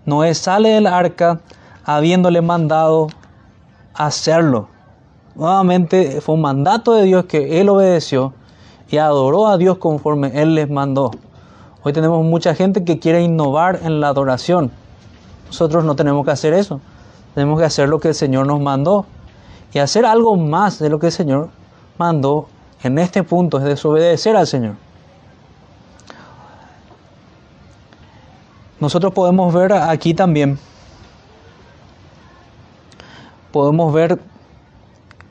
Noé sale del arca habiéndole mandado hacerlo. Nuevamente fue un mandato de Dios que él obedeció y adoró a Dios conforme él les mandó. Hoy tenemos mucha gente que quiere innovar en la adoración. Nosotros no tenemos que hacer eso. Tenemos que hacer lo que el Señor nos mandó y hacer algo más de lo que el Señor mandó en este punto, es desobedecer al Señor. Nosotros podemos ver aquí también, podemos ver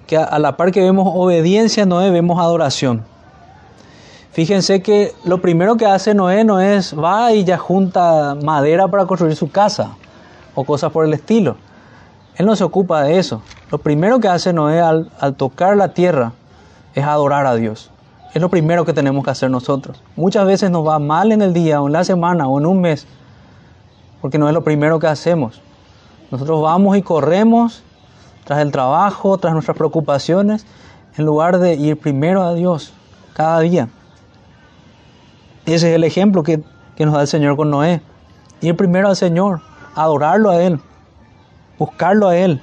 que a la par que vemos obediencia, no vemos adoración. Fíjense que lo primero que hace Noé no es va y ya junta madera para construir su casa o cosas por el estilo. Él no se ocupa de eso. Lo primero que hace Noé al, al tocar la tierra es adorar a Dios. Es lo primero que tenemos que hacer nosotros. Muchas veces nos va mal en el día o en la semana o en un mes porque no es lo primero que hacemos. Nosotros vamos y corremos tras el trabajo, tras nuestras preocupaciones, en lugar de ir primero a Dios cada día. Ese es el ejemplo que, nos da el Señor con Noé. Ir primero al Señor, adorarlo a Él, buscarlo a Él.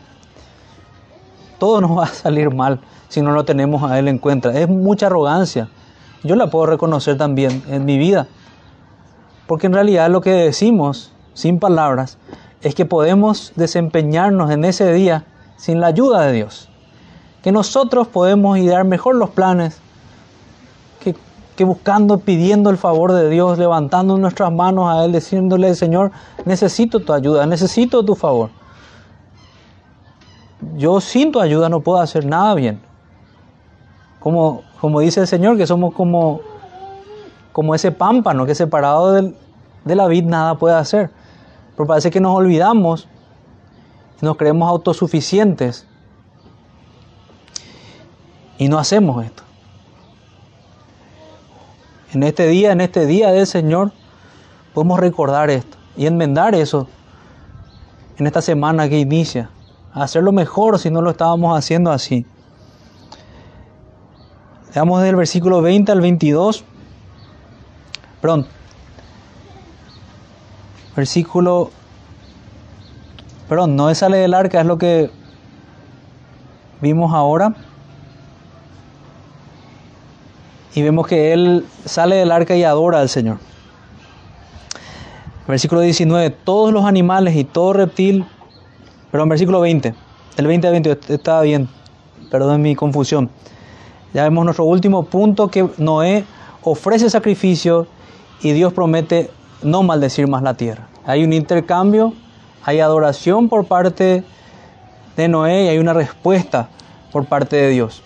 Todo nos va a salir mal si no lo tenemos a Él en cuenta. Es mucha arrogancia. Yo la puedo reconocer también en mi vida. Porque en realidad lo que decimos sin palabras, es que podemos desempeñarnos en ese día sin la ayuda de Dios. Que nosotros podemos idear mejor los planes que, que, buscando, pidiendo el favor de Dios, levantando nuestras manos a Él, diciéndole, Señor, necesito tu ayuda, necesito tu favor. Yo sin tu ayuda no puedo hacer nada bien. Como, como dice el Señor, que somos como, como ese pámpano que separado del, de la vid nada puede hacer. Pero parece que nos olvidamos, nos creemos autosuficientes y no hacemos esto. En este día, en este día del Señor, podemos recordar esto y enmendar eso en esta semana que inicia. Hacerlo mejor si no lo estábamos haciendo así. Veamos del versículo 20 al 22. Perdón, versículo, perdón, no sale del arca, es lo que vimos ahora. y vemos que él sale del arca y adora al Señor. Versículo 19, todos los animales y todo reptil, perdón, versículo 20, el 20 a 20 estaba bien, perdón mi confusión. Ya vemos nuestro último punto que Noé ofrece sacrificio y Dios promete no maldecir más la tierra. Hay un intercambio, hay adoración por parte de Noé y hay una respuesta por parte de Dios.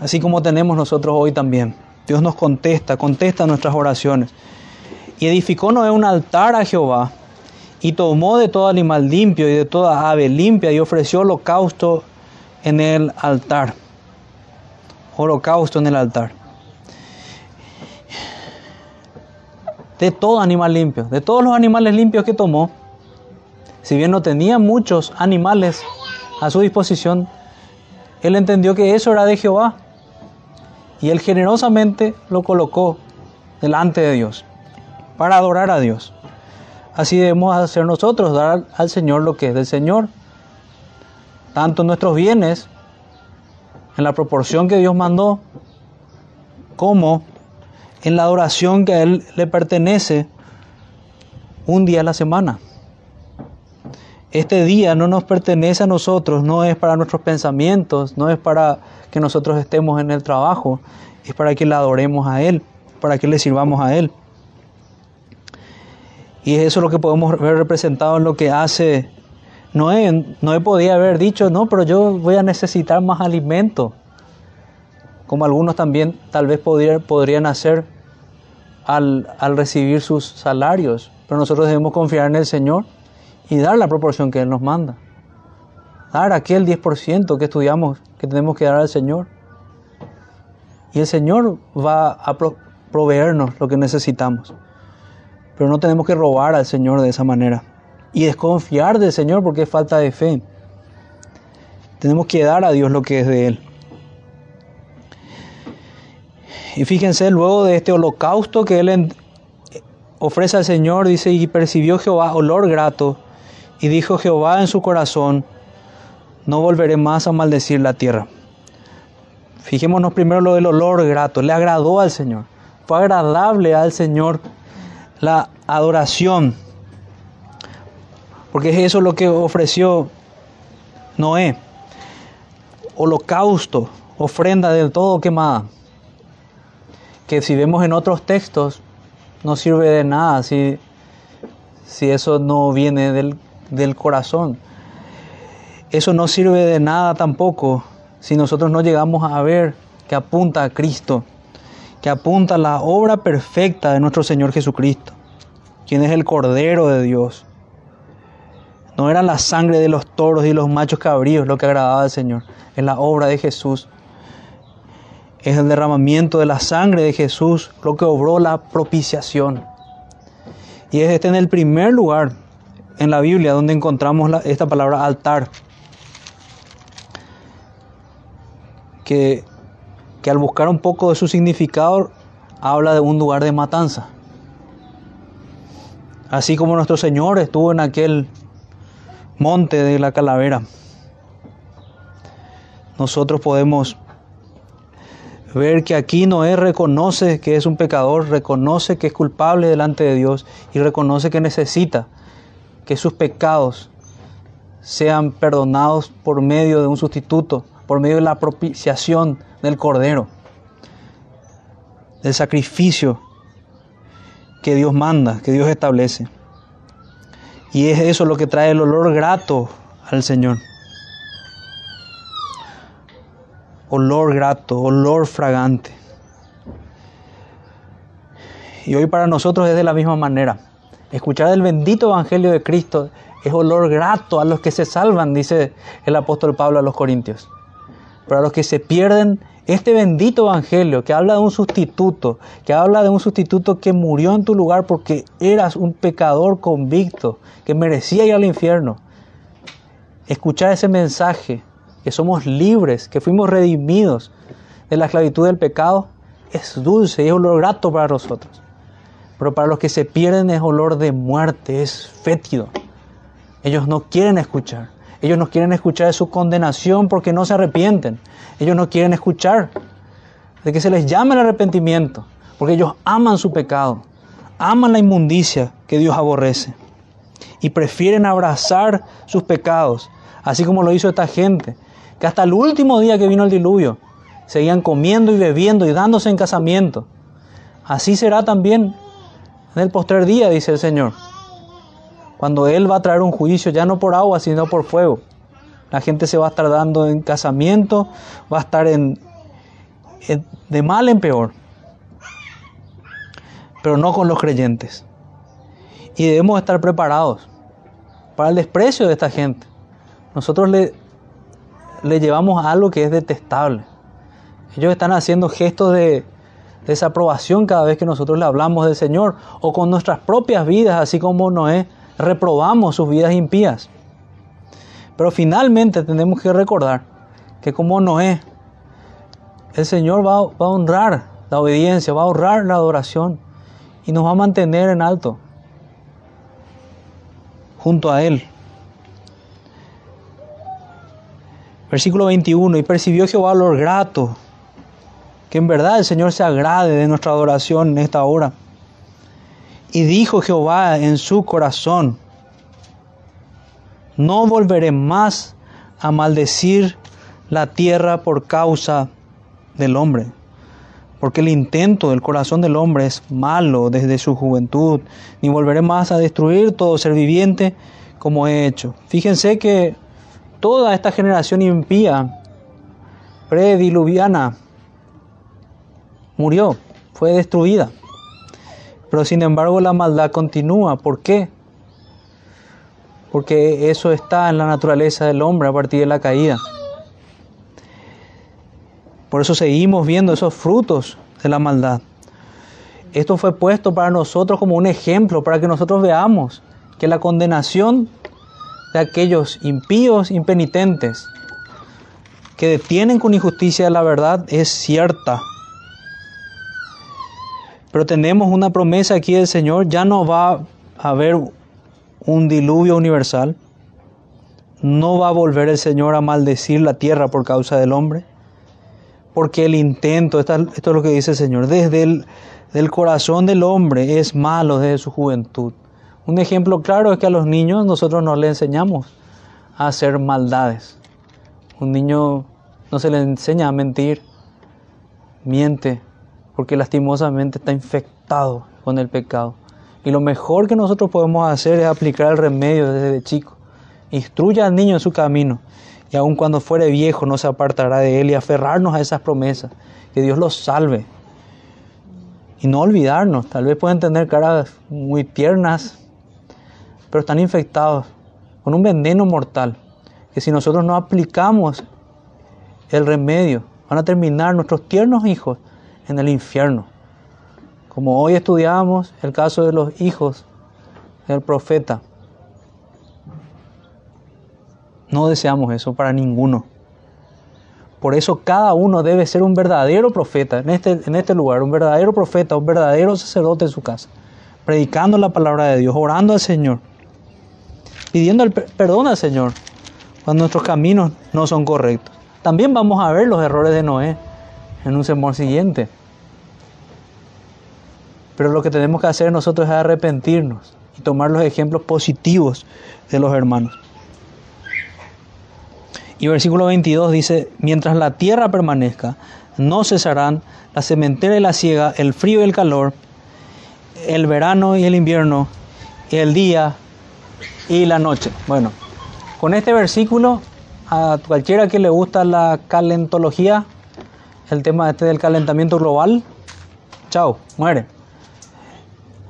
Así como tenemos nosotros hoy también. Dios nos contesta, contesta nuestras oraciones. Y edificó Noé un altar a Jehová y tomó de todo animal limpio y de toda ave limpia y ofreció holocausto en el altar. Holocausto en el altar. De todo animal limpio, de todos los animales limpios que tomó, si bien no tenía muchos animales a su disposición, él entendió que eso era de Jehová y él generosamente lo colocó delante de Dios para adorar a Dios. Así debemos hacer nosotros, dar al Señor lo que es del Señor. Tanto nuestros bienes, en la proporción que Dios mandó, como en la adoración que a Él le pertenece un día a la semana. Este día no nos pertenece a nosotros, no es para nuestros pensamientos, no es para que nosotros estemos en el trabajo, es para que le adoremos a Él, para que le sirvamos a Él. Y eso es lo que podemos ver representado en lo que hace Noé. Noé podía haber dicho, no, pero yo voy a necesitar más alimento, como algunos también tal vez podrían hacer al, recibir sus salarios. Pero nosotros debemos confiar en el Señor y dar la proporción que Él nos manda. Dar aquel 10% que estudiamos que tenemos que dar al Señor. Y el Señor va a proveernos lo que necesitamos. Pero no tenemos que robar al Señor de esa manera. Y desconfiar del Señor porque es falta de fe. Tenemos que dar a Dios lo que es de Él. Y fíjense, luego de este holocausto que Él ofrece al Señor, dice, y percibió Jehová olor grato, y dijo Jehová en su corazón, no volveré más a maldecir la tierra. Fijémonos primero lo del olor grato, le agradó al Señor, fue agradable al Señor la adoración. Porque es eso lo que ofreció Noé. Holocausto, ofrenda del todo quemada. Que si vemos en otros textos, no sirve de nada si, si eso no viene del, del corazón. Eso no sirve de nada tampoco si nosotros no llegamos a ver que apunta a Cristo que apunta a la obra perfecta de nuestro Señor Jesucristo, quien es el Cordero de Dios. No era la sangre de los toros y los machos cabríos lo que agradaba al Señor, es la obra de Jesús. Es el derramamiento de la sangre de Jesús lo que obró la propiciación. Y es este en el primer lugar en la Biblia donde encontramos esta palabra altar. Que que al buscar un poco de su significado habla de un lugar de matanza. Así como nuestro Señor estuvo en aquel monte de la calavera, nosotros podemos ver que aquí Noé reconoce que es un pecador, reconoce que es culpable delante de Dios y reconoce que necesita que sus pecados sean perdonados por medio de un sustituto, por medio de la propiciación del Cordero, del sacrificio que Dios manda, que Dios establece. Y es eso lo que trae el olor grato al Señor. Olor grato, olor fragante. Y hoy para nosotros es de la misma manera. Escuchar el bendito Evangelio de Cristo es olor grato a los que se salvan, dice el apóstol Pablo a los Corintios. Para los que se pierden este bendito evangelio que habla de un sustituto, que habla de un sustituto que murió en tu lugar porque eras un pecador convicto, que merecía ir al infierno. Escuchar ese mensaje, que somos libres, que fuimos redimidos de la esclavitud del pecado, es dulce y es olor grato para nosotros. Pero para los que se pierden es olor de muerte, es fétido. Ellos no quieren escuchar. Ellos no quieren escuchar de su condenación porque no se arrepienten. Ellos no quieren escuchar de que se les llame al arrepentimiento, porque ellos aman su pecado, aman la inmundicia que Dios aborrece y prefieren abrazar sus pecados, así como lo hizo esta gente, que hasta el último día que vino el diluvio seguían comiendo y bebiendo y dándose en casamiento. Así será también en el postrer día, dice el Señor, cuando Él va a traer un juicio ya no por agua, sino por fuego. La gente se va a estar dando en casamiento, va a estar en, de mal en peor, pero no con los creyentes. Y debemos estar preparados para el desprecio de esta gente. Nosotros le, le llevamos algo que es detestable. Ellos están haciendo gestos de desaprobación cada vez que nosotros le hablamos del Señor o con nuestras propias vidas, así como Noé, reprobamos sus vidas impías. Pero finalmente tenemos que recordar que como Noé, el Señor va, va a honrar la obediencia, va a honrar la adoración y nos va a mantener en alto junto a Él. Versículo 21, y percibió Jehová olor grato, que en verdad el Señor se agrade de nuestra adoración en esta hora. Y dijo Jehová en su corazón, no volveré más a maldecir la tierra por causa del hombre, porque el intento del corazón del hombre es malo desde su juventud, ni volveré más a destruir todo ser viviente como he hecho. Fíjense que toda esta generación impía, prediluviana, murió, fue destruida. Pero sin embargo la maldad continúa. ¿Por qué? Porque eso está en la naturaleza del hombre a partir de la caída. Por eso seguimos viendo esos frutos de la maldad. Esto fue puesto para nosotros como un ejemplo, para que nosotros veamos que la condenación de aquellos impíos, impenitentes, que detienen con injusticia la verdad, es cierta. Pero tenemos una promesa aquí del Señor, ya no va a haber un diluvio universal, no va a volver el Señor a maldecir la tierra por causa del hombre, porque el intento, esto, es lo que dice el Señor, desde el del corazón del hombre es malo desde su juventud. Un ejemplo claro es que a los niños nosotros no le enseñamos a hacer maldades. Un niño no se le enseña a mentir, miente, porque lastimosamente está infectado con el pecado. Y lo mejor que nosotros podemos hacer es aplicar el remedio desde chico. Instruya al niño en su camino y aun cuando fuere viejo no se apartará de él y aferrarnos a esas promesas. Que Dios los salve. Y no olvidarnos, tal vez pueden tener caras muy tiernas, pero están infectados con un veneno mortal. Que si nosotros no aplicamos el remedio, van a terminar nuestros tiernos hijos en el infierno. Como hoy estudiamos el caso de los hijos del profeta. No deseamos eso para ninguno. Por eso cada uno debe ser un verdadero profeta en este, en este lugar, un verdadero profeta, un verdadero sacerdote en su casa, predicando la palabra de Dios, orando al Señor, pidiendo el perdón al Señor cuando nuestros caminos no son correctos. También vamos a ver los errores de Noé en un sermón siguiente. Pero lo que tenemos que hacer nosotros es arrepentirnos y tomar los ejemplos positivos de los hermanos. Y versículo 22 dice, mientras la tierra permanezca, no cesarán la cementera y la siega, el frío y el calor, el verano y el invierno, el día y la noche. Bueno, con este versículo, a cualquiera que le gusta la calentología, el tema este del calentamiento global, chao, muere.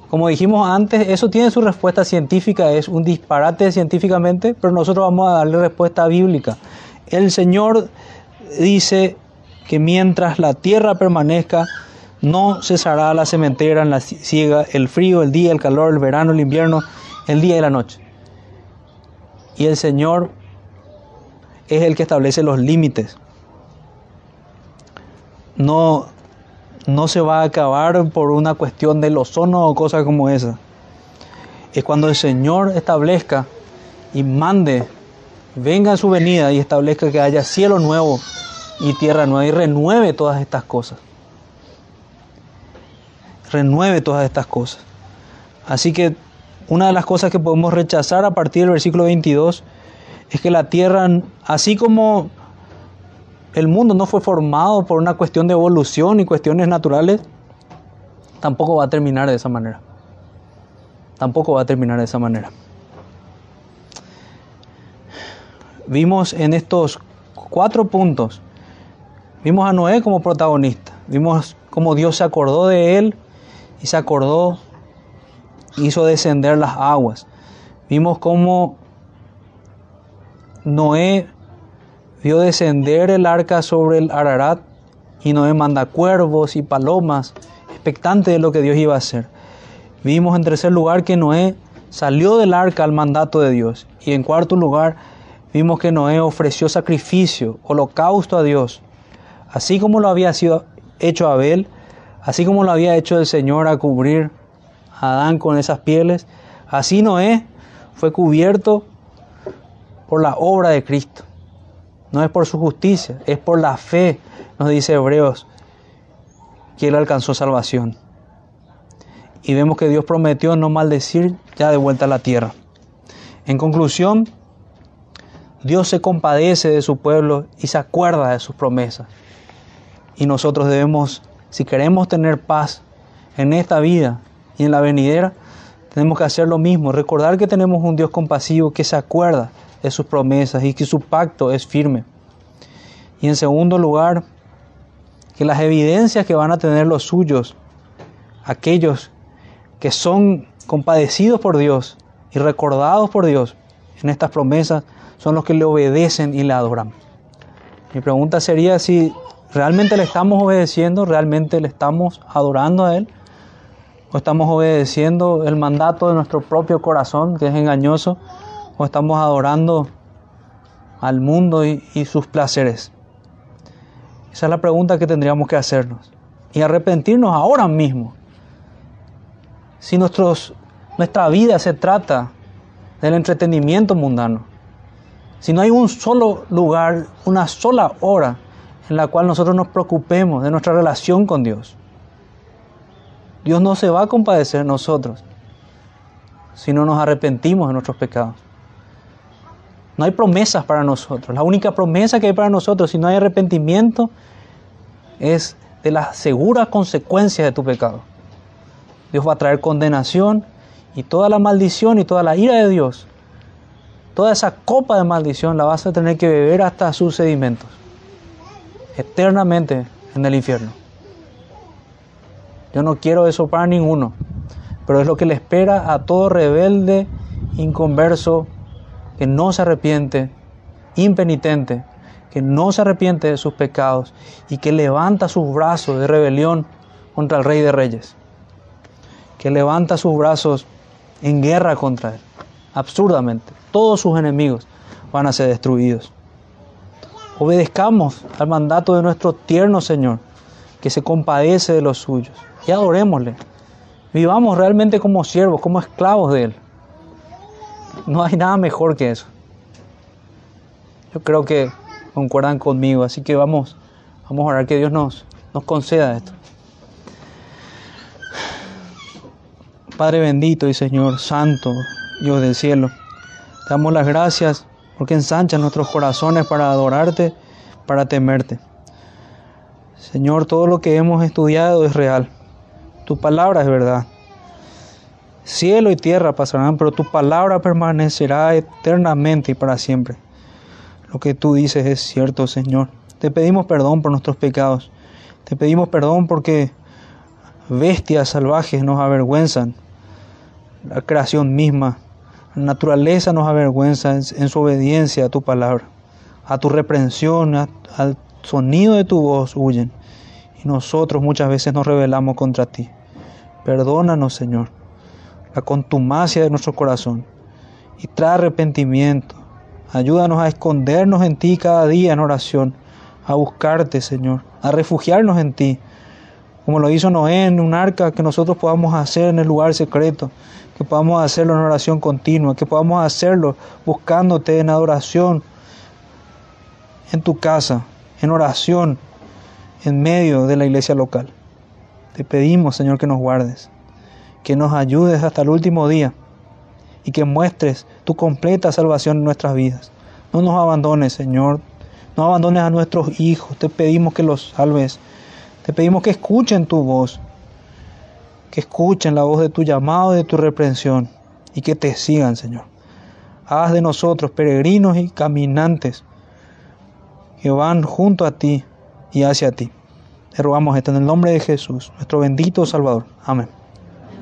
Como dijimos antes, eso tiene su respuesta científica, es un disparate científicamente, pero nosotros vamos a darle respuesta bíblica. El Señor dice que mientras la tierra permanezca, no cesará la cementera, la ciega, el frío, el día, el calor, el verano, el invierno, el día y la noche. Y el Señor es el que establece los límites. No no se va a acabar por una cuestión del ozono o cosas como esa. Es cuando el Señor establezca y mande, venga en su venida y establezca que haya cielo nuevo y tierra nueva y renueve todas estas cosas. renueve todas estas cosas. Así que una de las cosas que podemos rechazar a partir del versículo 22 es que la tierra, así como el mundo no fue formado por una cuestión de evolución y cuestiones naturales, tampoco va a terminar de esa manera. Tampoco va a terminar de esa manera. Vimos en estos cuatro puntos, vimos a Noé como protagonista, vimos cómo Dios se acordó de él y se acordó, hizo descender las aguas. Vimos cómo Noé vio descender el arca sobre el Ararat y Noé manda cuervos y palomas, expectante de lo que Dios iba a hacer. Vimos en tercer lugar que Noé salió del arca al mandato de Dios. Y en cuarto lugar, vimos que Noé ofreció sacrificio, holocausto a Dios, así como lo había sido hecho Abel, así como lo había hecho el Señor a cubrir Adán con esas pieles, así Noé fue cubierto por la obra de Cristo. No es por su justicia, es por la fe, nos dice Hebreos, que él alcanzó salvación. Y vemos que Dios prometió no maldecir ya de vuelta a la tierra. En conclusión, Dios se compadece de su pueblo y se acuerda de sus promesas. Y nosotros debemos, si queremos tener paz en esta vida y en la venidera, tenemos que hacer lo mismo, recordar que tenemos un Dios compasivo que se acuerda de sus promesas y que su pacto es firme. Y en segundo lugar, que las evidencias que van a tener los suyos, aquellos que son compadecidos por Dios y recordados por Dios en estas promesas, son los que le obedecen y le adoran. Mi pregunta sería si realmente le estamos obedeciendo, realmente le estamos adorando a Él, o estamos obedeciendo el mandato de nuestro propio corazón, que es engañoso, o estamos adorando al mundo y, sus placeres. Esa es la pregunta que tendríamos que hacernos. Y arrepentirnos ahora mismo. Si nuestra vida se trata del entretenimiento mundano, si no hay un solo lugar, una sola hora en la cual nosotros nos preocupemos de nuestra relación con Dios, Dios no se va a compadecer de nosotros si no nos arrepentimos de nuestros pecados. No hay promesas para nosotros. La única promesa que hay para nosotros si no hay arrepentimiento es de las seguras consecuencias de tu pecado. Dios va a traer condenación y toda la maldición y toda la ira de Dios. Toda esa copa de maldición la vas a tener que beber hasta sus sedimentos. Eternamente en el infierno. Yo no quiero eso para ninguno. Pero es lo que le espera a todo rebelde, inconverso, que no se arrepiente, impenitente, que no se arrepiente de sus pecados y que levanta sus brazos de rebelión contra el Rey de Reyes, que levanta sus brazos en guerra contra Él, absurdamente. Todos sus enemigos van a ser destruidos. Obedezcamos al mandato de nuestro tierno Señor, que se compadece de los suyos, y adorémosle. Vivamos realmente como siervos, como esclavos de Él. No hay nada mejor que eso. Yo creo que concuerdan conmigo, así que vamos, vamos a orar que Dios nos, nos conceda esto. Padre bendito y Señor Santo, Dios del cielo, te damos las gracias porque ensanchas nuestros corazones para adorarte, para temerte. Señor, todo lo que hemos estudiado es real. Tu palabra es verdad. Cielo y tierra pasarán, pero tu palabra permanecerá eternamente y para siempre. Lo que tú dices es cierto, Señor. Te pedimos perdón por nuestros pecados. Te pedimos perdón porque bestias salvajes nos avergüenzan. La creación misma, la naturaleza nos avergüenza en, su obediencia a tu palabra. A tu reprensión, al sonido de tu voz huyen. Y nosotros muchas veces nos rebelamos contra ti. Perdónanos, Señor la contumacia de nuestro corazón y trae arrepentimiento. Ayúdanos a escondernos en ti cada día en oración, a buscarte, Señor, a refugiarnos en ti, como lo hizo Noé en un arca, que nosotros podamos hacer en el lugar secreto, que podamos hacerlo en oración continua, que podamos hacerlo buscándote en adoración, en tu casa, en oración, en medio de la iglesia local. Te pedimos, Señor, que nos guardes, que nos ayudes hasta el último día y que muestres tu completa salvación en nuestras vidas. No nos abandones, Señor. No abandones a nuestros hijos. Te pedimos que los salves. Te pedimos que escuchen tu voz. Que escuchen la voz de tu llamado y de tu reprensión. Y que te sigan, Señor. Haz de nosotros peregrinos y caminantes que van junto a ti y hacia ti. Te rogamos esto en el nombre de Jesús, nuestro bendito Salvador. Amén.